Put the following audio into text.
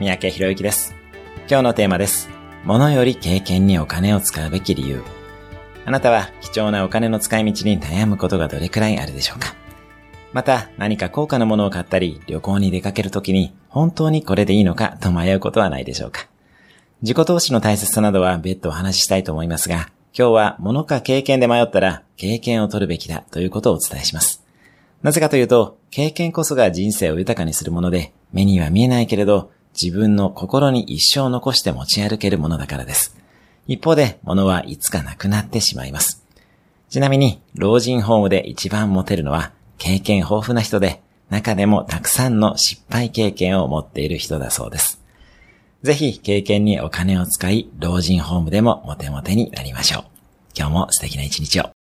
三宅博之です。今日のテーマです。物より経験にお金を使うべき理由。あなたは貴重なお金の使い道に悩むことがどれくらいあるでしょうかまた何か高価なものを買ったり旅行に出かけるときに本当にこれでいいのかと迷うことはないでしょうか自己投資の大切さなどは別途お話ししたいと思いますが、今日は物か経験で迷ったら経験を取るべきだということをお伝えします。なぜかというと、経験こそが人生を豊かにするもので、目には見えないけれど、自分の心に一生残して持ち歩けるものだからです。一方で、物はいつかなくなってしまいます。ちなみに、老人ホームで一番持てるのは、経験豊富な人で、中でもたくさんの失敗経験を持っている人だそうです。ぜひ、経験にお金を使い、老人ホームでもモテモテになりましょう。今日も素敵な一日を。